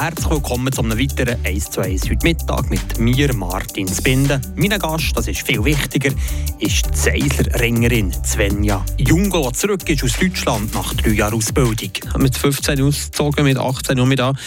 herzlich willkommen zu einem weiteren 1 zu 1 heute Mittag mit mir, Martin Spinde. Mein Gast, das ist viel wichtiger, ist die Seisler-Ringerin Svenja Jungo, die zurück ist aus Deutschland nach drei Jahren Ausbildung. Mit 15 ausgezogen, mit 18 und mit an.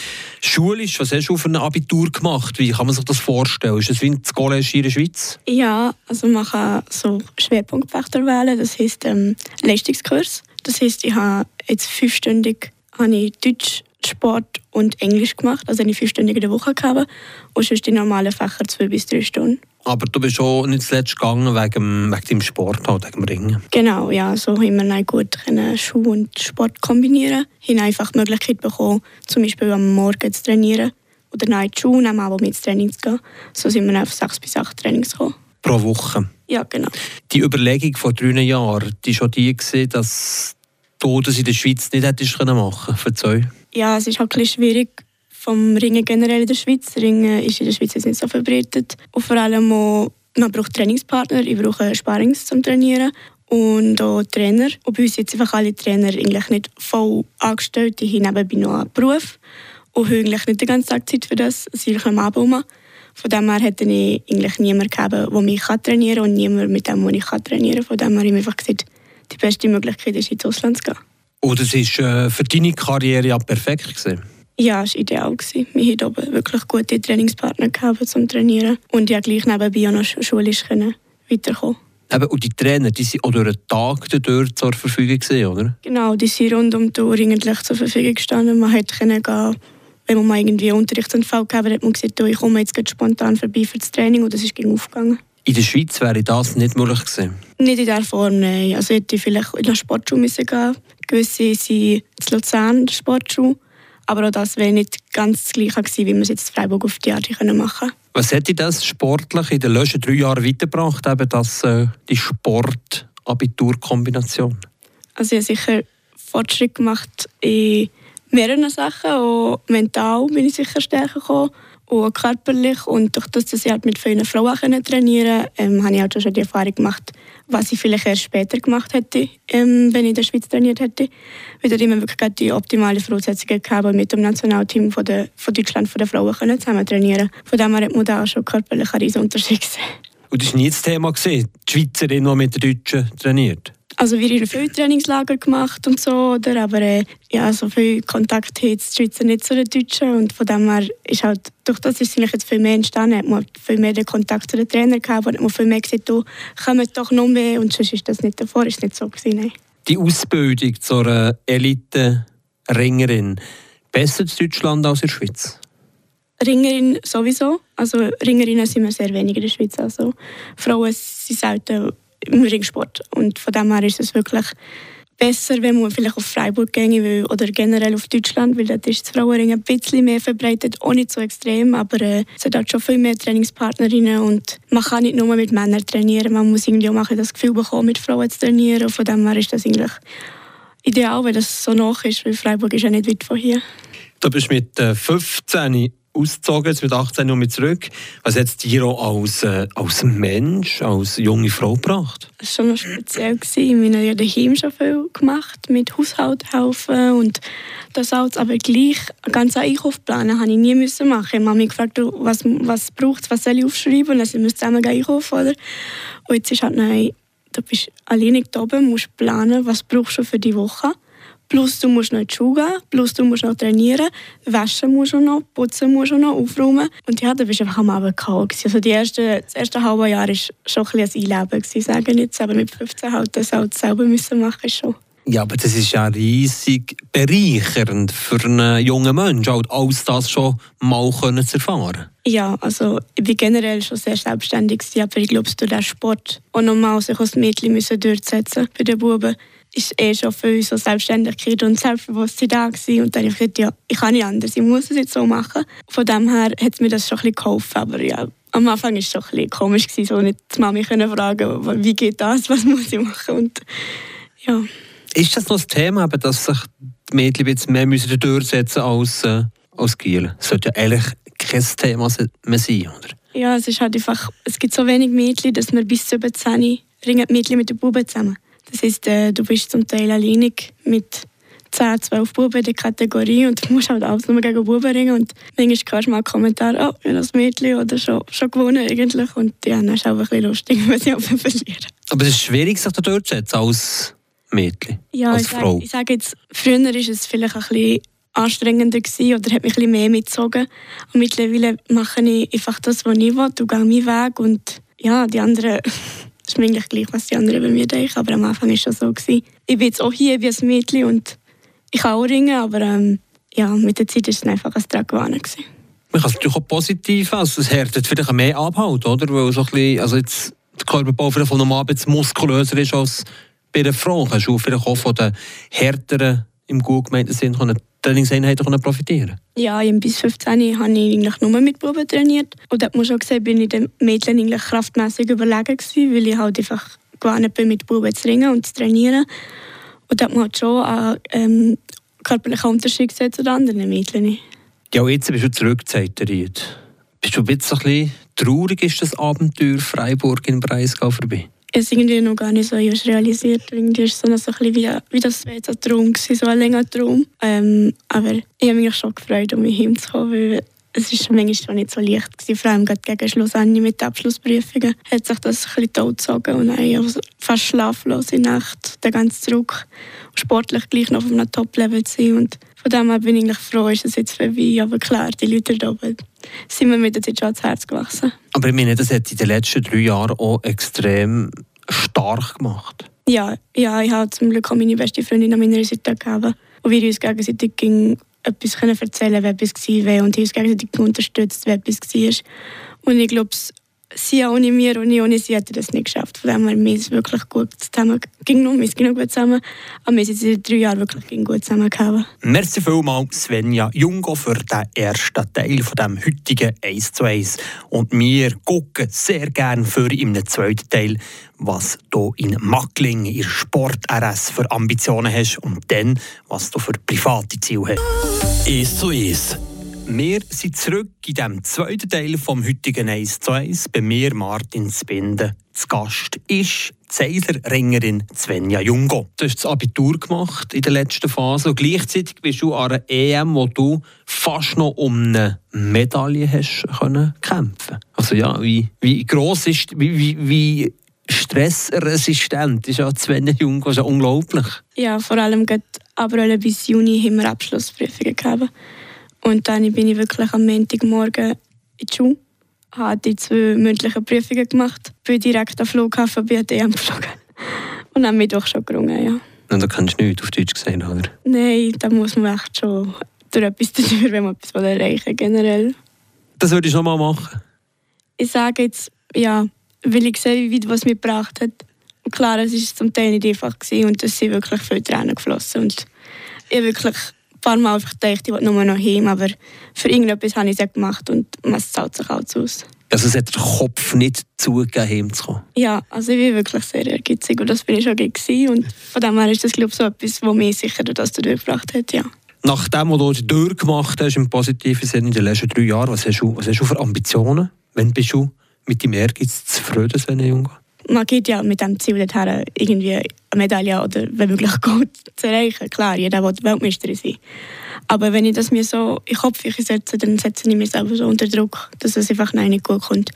Schulisch, was hast du für ein Abitur gemacht? Wie kann man sich das vorstellen? Ist das wie das College in der Schweiz? Ja, also man kann so Schwerpunktfächer wählen, das heisst ähm, Leistungskurs. Das heisst, ich habe jetzt fünfstündig habe ich Deutsch, Sport und Englisch gemacht. Also eine in der Woche gehabt. Und sonst die normalen Fächer zwei bis drei Stunden. Aber du bist schon nicht zuletzt gegangen wegen, wegen deinem Sport, halt, wegen dem Ringen. Genau, ja. So haben wir gut Schule und Sport kombinieren. Wir haben einfach die Möglichkeit bekommen, zum Beispiel am Morgen zu trainieren oder nach der Schule, am Abend mit ins Training zu gehen. So sind wir auf sechs bis acht Trainings gekommen. Pro Woche? Ja, genau. Die Überlegung vor drei Jahren, die schon die gewesen, dass du das in der Schweiz nicht hättest machen können? Verzeih. Ja, es ist halt ein schwierig vom Ringen generell in der Schweiz. Ringen ist in der Schweiz nicht so verbreitet. Und vor allem auch, man braucht Trainingspartner, ich brauche Sparrings zum Trainieren und auch Trainer. Und bei uns sind einfach alle Trainer eigentlich nicht voll angestellt, die haben nebenbei noch einen Beruf und haben eigentlich nicht die ganze Tag Zeit für das, sie sind am Abend rum. Von dem her hätte ich eigentlich niemanden gegeben, der mich trainieren kann und niemand mit dem, ich trainieren kann. Von dem her habe ich einfach gesagt, die beste Möglichkeit ist, ins Ausland zu gehen. Und es war für deine Karriere ja perfekt? Gewesen. Ja, es war ideal. Wir hatten oben wirklich gute Trainingspartner gehabt zum Trainieren. Und ich gleich nebenbei auch noch schulisch weiterkommen. Eben, und die Trainer, die sind auch durch den Tag dort zur Verfügung gewesen, oder? Genau, die sind rund um die Uhr eigentlich zur Verfügung gestanden. Man konnte gehen, wenn man mal irgendwie Unterrichtsanfall gehabt hat, hat man gesagt, ich komme jetzt spontan vorbei für das Training und das ist aufgegangen. In der Schweiz wäre das nicht möglich gewesen? Nicht in dieser Form, nein. Also hätte ich vielleicht in der Sportschule müssen gehen Gewisse sind in Luzern in der Sportschule. Aber auch das wäre nicht ganz das Gleiche gewesen, wie wir es jetzt in Freiburg auf die Art machen können. Was hätte das sportlich in den letzten drei Jahren weitergebracht, eben das, äh, die Sport-Abitur-Kombination? Also ich habe sicher Fortschritt gemacht in mehreren Sachen. Auch mental bin ich sicher stärker gekommen und körperlich. Und durch das, dass ich halt mit vielen Frauen trainieren konnte, ähm, habe ich halt schon die Erfahrung gemacht, was ich vielleicht erst später gemacht hätte, ähm, wenn ich in der Schweiz trainiert hätte. Weil ich immer wirklich die optimale Voraussetzungen gehabt, mit dem Nationalteam von, der, von Deutschland von den Frauen können zusammen trainieren Von dem her hat man da auch schon körperlich einen Unterschied gesehen. Und das war nie das Thema, die Schweizerin, die mit den Deutschen trainiert? Also wir haben viele Trainingslager gemacht und so, oder? aber äh, ja, so viel Kontakt hat die Schweizer nicht zu den Deutschen und von dem her ist halt, durch das ist es jetzt viel mehr entstanden, hat man viel mehr den Kontakt zu den Trainern gehabt hat man viel mehr gesagt, du, kommen doch noch mehr und sonst ist das nicht davor, ist nicht so gewesen, nein. Die Ausbildung zur Elite-Ringerin, besser in Deutschland als in der Schweiz? Ringerin sowieso. Also Ringerinnen sind wir sehr wenig in der Schweiz. Also Frauen sind selten im Ringsport. Und von dem her ist es wirklich besser, wenn man vielleicht auf Freiburg gehen will oder generell auf Deutschland, weil dort ist das Frauenring ein bisschen mehr verbreitet, auch nicht so extrem, aber äh, es hat halt schon viel mehr Trainingspartnerinnen und man kann nicht nur mit Männern trainieren, man muss irgendwie auch mal das Gefühl bekommen, mit Frauen zu trainieren und von dem her ist das eigentlich ideal, wenn das so nach ist, weil Freiburg ist ja nicht weit von hier. Du bist mit 15 äh, ausgezogen, jetzt mit 18 Jahren zurück. Was hat auch als, äh, als Mensch, als junge Frau gebracht? Das war schon speziell. Gewesen. Wir haben ja daheim schon viel gemacht, mit Haushalt helfen und das alles. Aber gleich einen ganzen Einkauf planen habe ich nie müssen machen. Ich habe mich gefragt, was, was braucht was soll ich aufschreiben? Und dann sind zusammen einkaufen. Oder? Und jetzt ist halt, nein, du bist alleine da oben, musst planen, was brauchst du für die Woche Plus du musst noch gehen, plus du musst noch trainieren, waschen musst du noch, putzen musst du noch, aufräumen. Und ja, da bist du einfach am Abend kalt. Also die erste, das erste halbe Jahr war schon ein, ein Einleben, gewesen, sagen jetzt. Aber mit 15 halt das halt selber müssen machen schon. Ja, aber das ist ja riesig bereichernd für einen jungen Menschen, halt alles das schon mal können zu erfahren. Ja, also ich bin generell schon sehr selbstständig, aber ich glaube, durch den Sport auch nochmal sich als Mädchen müssen durchsetzen bei den Buben ist eh schon für uns so Selbstständigkeit und Selbstbewusstsein da gewesen. Und dann habe ich gesagt, ja, ich kann nicht anders, ich muss es jetzt so machen. Von dem her hat mir das schon ein bisschen geholfen, aber ja, am Anfang war es schon ein bisschen komisch, gewesen, so nicht die Mami können fragen, wie geht das, was muss ich machen und ja. Ist das noch das Thema, dass sich die Mädchen jetzt mehr müssen durchsetzen als, äh, als Giel? Das sollte ja eigentlich kein Thema mehr sein, oder? Ja, es ist halt einfach, es gibt so wenig Mädchen, dass wir bis zu 17 ringen die Mädchen mit den Buben zusammen. Das heißt, äh, du bist zum Teil alleinig mit 10, 12 Buben in der Kategorie und du musst halt alles nur gegen Buben ringen und manchmal hörst du mal Kommentare, oh, ich habe das Mädchen oder schon, schon gewonnen eigentlich und ja, dann ist es auch ein bisschen lustig, wenn sie einfach verlieren. Aber es ist schwierig, sich da durchzusetzen als Mädchen, ja, als ich Frau. Sage, ich sage jetzt, früher war es vielleicht ein bisschen anstrengender gewesen oder hat mich ein bisschen mehr mitgezogen und mittlerweile mache ich einfach das, was ich will und gehe meinen Weg und ja, die anderen ist mir eigentlich gleich, was die anderen über mich denken, aber am Anfang war es schon so. Gewesen. Ich bin jetzt auch hier wie ein Mädchen und ich kann auch ringen, aber ähm, ja, mit der Zeit war es einfach ein Tragwana. Man kann es natürlich auch positiv, also es härtet vielleicht mehr Abhalt, oder? Weil so ein bisschen, also jetzt der Körperbau vielleicht normal ein bisschen muskulöser ist als bei einer Frau. Kannst du vielleicht auch von den härteren, im gut gemeinten Sinn, Trainingseinheiten profitieren Ja, bis 15 habe ich eigentlich nur mit Buben trainiert. Und da muss schon gesehen, bin ich den Mädchen eigentlich kraftmässig überlegen gewesen, weil ich halt einfach gewohnt bin, mit Buben zu ringen und zu trainieren. Und da hat man halt schon einen ähm, körperlichen Unterschied gesehen zu den anderen Mädchen. Ja, jetzt bist du zurückgezeigt, Bist du ein bisschen traurig, ist das Abenteuer Freiburg in Breisgau vorbei? Es irgendwie noch gar nicht so realisiert. Irgendwie ist es so ein bisschen wie, wie das wäre Traum gewesen, so ein länger Traum. Ähm, aber ich habe mich schon gefreut, um mich hinzukommen, weil es ist manchmal nicht so leicht gewesen, vor allem gegen Schluss mit den Abschlussprüfungen hat sich das ein bisschen totgezogen und also fast schlaflose Nacht, den ganzen Druck, sportlich gleich noch auf einem Top-Level zu sein und von dem her bin ich eigentlich froh, ist es jetzt vorbei. Aber klar, die Leute da oben sind mir mit der Zeit schon ans Herz gewachsen. Aber ich meine, das hat in den letzten drei Jahren auch extrem stark gemacht. Ja, ja ich habe zum Glück auch meine beste Freundin an meiner Seite gegeben. Und wir uns gegenseitig etwas können erzählen wenn etwas war und uns gegenseitig unterstützt, wenn etwas war. Und ich glaube, sie ohne mir und ich ohne sie hätte das nicht geschafft. Von dem her, wir sind wirklich gut zusammen, ging noch, wir sind gut zusammen, aber wir sind seit drei Jahren wirklich gut zusammengekommen. Merci vielmals Svenja Jungo für den ersten Teil von dem heutigen 1 zu 1. Und wir gucken sehr gerne für im zweiten Teil, was du in Mackling, in Sport RS für Ambitionen hast und dann, was du für private Ziele hast. 1 zu 1 wir sind zurück in dem zweiten Teil vom heutigen 1 zu 1. Bei mir Martin Spinde. Zu Gast ist die Ringerin Svenja Jungo. Du hast das Abitur gemacht in der letzten Phase und gleichzeitig bist du an einer EM, wo du fast noch um eine Medaille hast können kämpfen. Also ja, wie, wie gross ist, wie, wie, wie stressresistent ist ja Svenja Jungo, das ist ja unglaublich. Ja, vor allem aber bis Juni haben wir Abschlussprüfungen gehabt. Und dann bin ich wirklich am Montagmorgen in die Schule, habe die zwei mündlichen Prüfungen gemacht, bin direkt am Flughafen bei DM geflogen. Und dann mich doch schon gerungen, ja. Und da kannst du nichts auf Deutsch gesehen, oder? Nein, da muss man echt schon durch etwas dafür, wenn man etwas erreichen will, generell. Das würde ich nochmal machen? Ich sage jetzt, ja, weil ich sehe, wie weit was mir gebracht hat. Und klar, es war zum Teil nicht einfach gewesen und es sind wirklich viele Tränen geflossen. Und ich wirklich paar Mal einfach gedacht, ich will nur noch heim, aber für irgendetwas habe ich es gemacht und es zahlt sich auch aus. Also es hat der Kopf nicht zugegeben, heimzukommen? Ja, also ich bin wirklich sehr ehrgeizig und das bin ich schon gewesen. und von dem her ist das glaube ich so etwas, was mich sicher das durchgebracht hat, ja. Nach dem, was du durchgemacht hast, im positiven Sinne in den letzten drei Jahren, was hast du, was hast du für Ambitionen? Wann bist du mit deinem Ehrgeiz zufrieden, Sven Junge? Man geht ja mit dem Ziel dorthin, irgendwie eine Medaille oder wenn möglich Gold zu erreichen. Klar, jeder will Weltmeister sein. Aber wenn ich das mir so in den Kopf setze, dann setze ich mich selber so unter Druck, dass es einfach nicht gut kommt.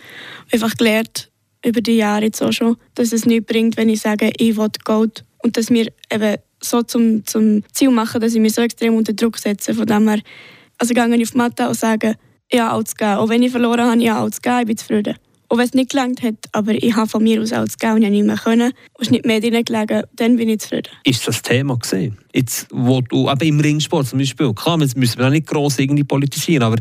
Ich habe einfach gelernt, über die Jahre jetzt auch schon, dass es nichts bringt, wenn ich sage, ich will Gold. Und dass wir eben so zum, zum Ziel machen, dass ich mich so extrem unter Druck setze. Von dem her, also gehe ich auf die Matte und sage, ja, alles geben. Auch wenn ich verloren habe, ja, alles geben, ich bin zufrieden. Und wenn es nicht gelangt hat, aber ich habe von mir aus als Gau nicht mehr können, und es nicht mehr drin gelegen, dann bin ich zufrieden. Ist das Thema gesehen? Jetzt, wo du, eben im Ringsport zum Beispiel, klar, jetzt müssen wir auch nicht gross irgendwie politisieren, aber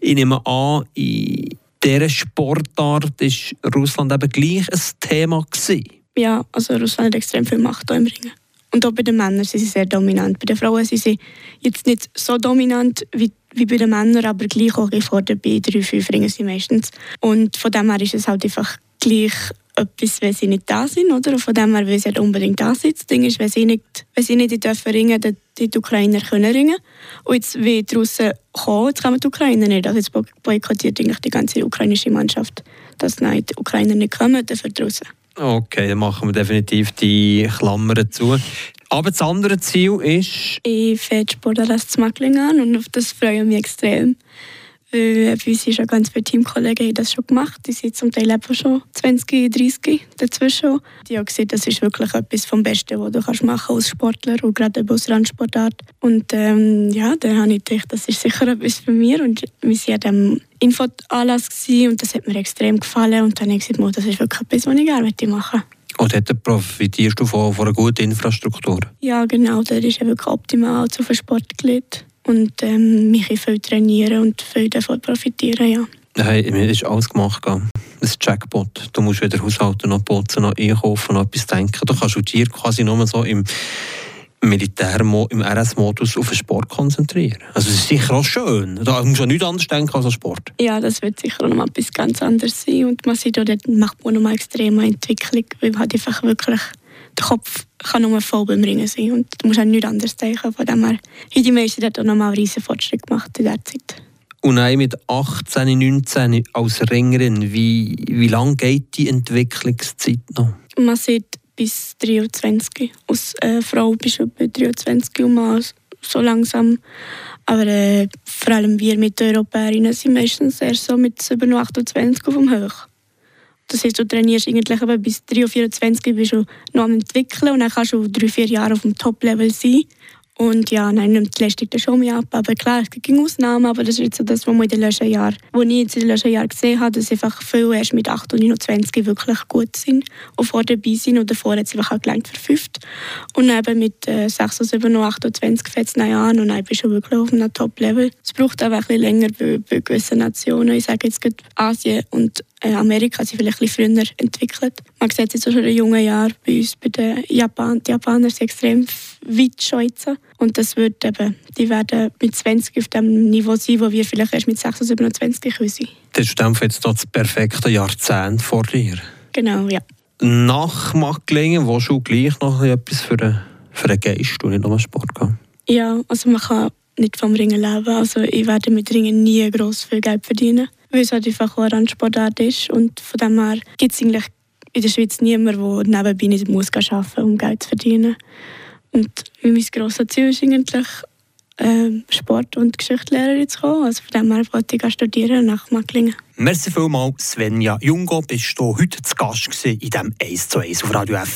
ich nehme an, in dieser Sportart ist Russland eben gleich ein Thema gewesen. Ja, also Russland hat extrem viel Macht hier im Ringen. Und auch bei den Männern sind sie sehr dominant. Bei den Frauen sind sie jetzt nicht so dominant wie wie bei den Männern, aber gleich auch gefordert bei drei, fünf Ringen sie meistens. Und von dem her ist es halt einfach gleich etwas, wenn sie nicht da sind, oder? Und von dem her will sie halt unbedingt da sein. Das Ding ist, wenn sie nicht, wenn sie nicht dürfen ringen, dann die Ukrainer können ringen. Und jetzt, wie Russen kommen, jetzt kommen die Ukrainer nicht. Also jetzt boykottiert eigentlich die ganze ukrainische Mannschaft, dass nein, die Ukrainer nicht kommen, dafür Russen. Okay, dann machen wir definitiv die Klammern zu. Aber das andere Ziel ist... Ich fange Sportarrest zu Macklingen an und auf das freue ich mich extrem. Weil bei uns schon ganz viele Teamkollegen haben das schon gemacht. Die sind zum Teil einfach schon 20, 30 dazwischen. Die haben gesehen, das ist wirklich etwas vom Besten, was du kannst machen als Sportler und gerade als Randsportart. Und ähm, ja, dann habe ich gedacht, das ist sicher etwas für mich. Und wir waren diesem Infoanlass und das hat mir extrem gefallen. Und dann habe ich gesagt, das ist wirklich etwas, was ich gerne machen möchte. Und dort profitierst du von, von einer guten Infrastruktur? Ja, genau. Der ist wirklich optimal zu Sport gelegt und ähm, mich viel trainieren und viel davon profitieren, ja. Hey, mir ist alles gemacht. Ein Jackpot. Du musst weder haushalten, noch putzen, noch einkaufen, noch etwas denken. Du kannst dir quasi nur so im Militär im RS-Modus auf den Sport konzentrieren. Also es ist sicher auch schön. Da musst du nichts anderes denken als an Sport. Ja, das wird sicher auch noch mal etwas ganz anderes sein. Und man sieht auch, dort macht man noch mal extreme Entwicklung, weil man halt einfach wirklich der Kopf kann nur voll beim Ringen sein und du musst auch nichts anderes denken. Von dem her haben die meisten dort auch noch mal einen riesen Fortschritt gemacht in der Zeit. Und dann mit 18, 19 als Ringerin, wie, wie lange geht die Entwicklungszeit noch? Man sieht bis 23. Als äh, Frau bist du bei 23 und Mann so langsam. Aber äh, vor allem wir mit den Europäerinnen sind meistens erst so mit 27, 28 auf dem Hoch. Das heißt, du trainierst eigentlich aber bis 3 oder 24 bist du noch am entwickeln und dann kannst du 3, 4 Jahre auf dem Top-Level sein. Und ja, nein, nimmt die Leistung dann schon mehr ab. Aber klar, es gibt Ausnahmen, aber das ist jetzt so das, was, in den letzten Jahren, was ich jetzt in den letzten Jahren gesehen habe, dass einfach viele erst mit 8 und 29 wirklich gut sind und vor dabei sind und davor hat es einfach auch gelangt für 5. Und dann eben mit äh, 6 oder 7 und 28 fängt es an und dann bist du wirklich auf einem Top-Level. Es braucht aber ein bisschen länger bei, bei gewissen Nationen. Ich sage jetzt gerade Asien und äh, Amerika sind vielleicht ein bisschen früher entwickelt. Man sieht es jetzt schon in jungen Jahren bei uns, bei den Japan. Die Japaner sind extrem weit jetzt. Und das wird eben, die werden mit 20 auf dem Niveau sein, wo wir vielleicht erst mit 26, 27 können sein. Das ist jetzt das perfekte Jahrzehnt vor dir. Genau, ja. Nach Macklingen, wo du gleich noch etwas für den, für den Geist und nicht nur Sport gehen? Ja, also man kann nicht vom Ringen leben. Also ich werde mit Ringen nie gross viel Geld verdienen, weil es halt einfach eine Randsportart ist. Und von dem her gibt es eigentlich in der Schweiz niemanden, der nebenbei nicht muss arbeiten muss, um Geld zu verdienen. Und mein grosses Ziel ist eigentlich, äh, Sport- und Geschichtslehrerin zu kommen. Also von dem her wollte ich studieren nach Macklingen. Merci vielmals, Svenja Jungo. Bist du heute zu Gast in diesem 1 zu 1 auf Radio F.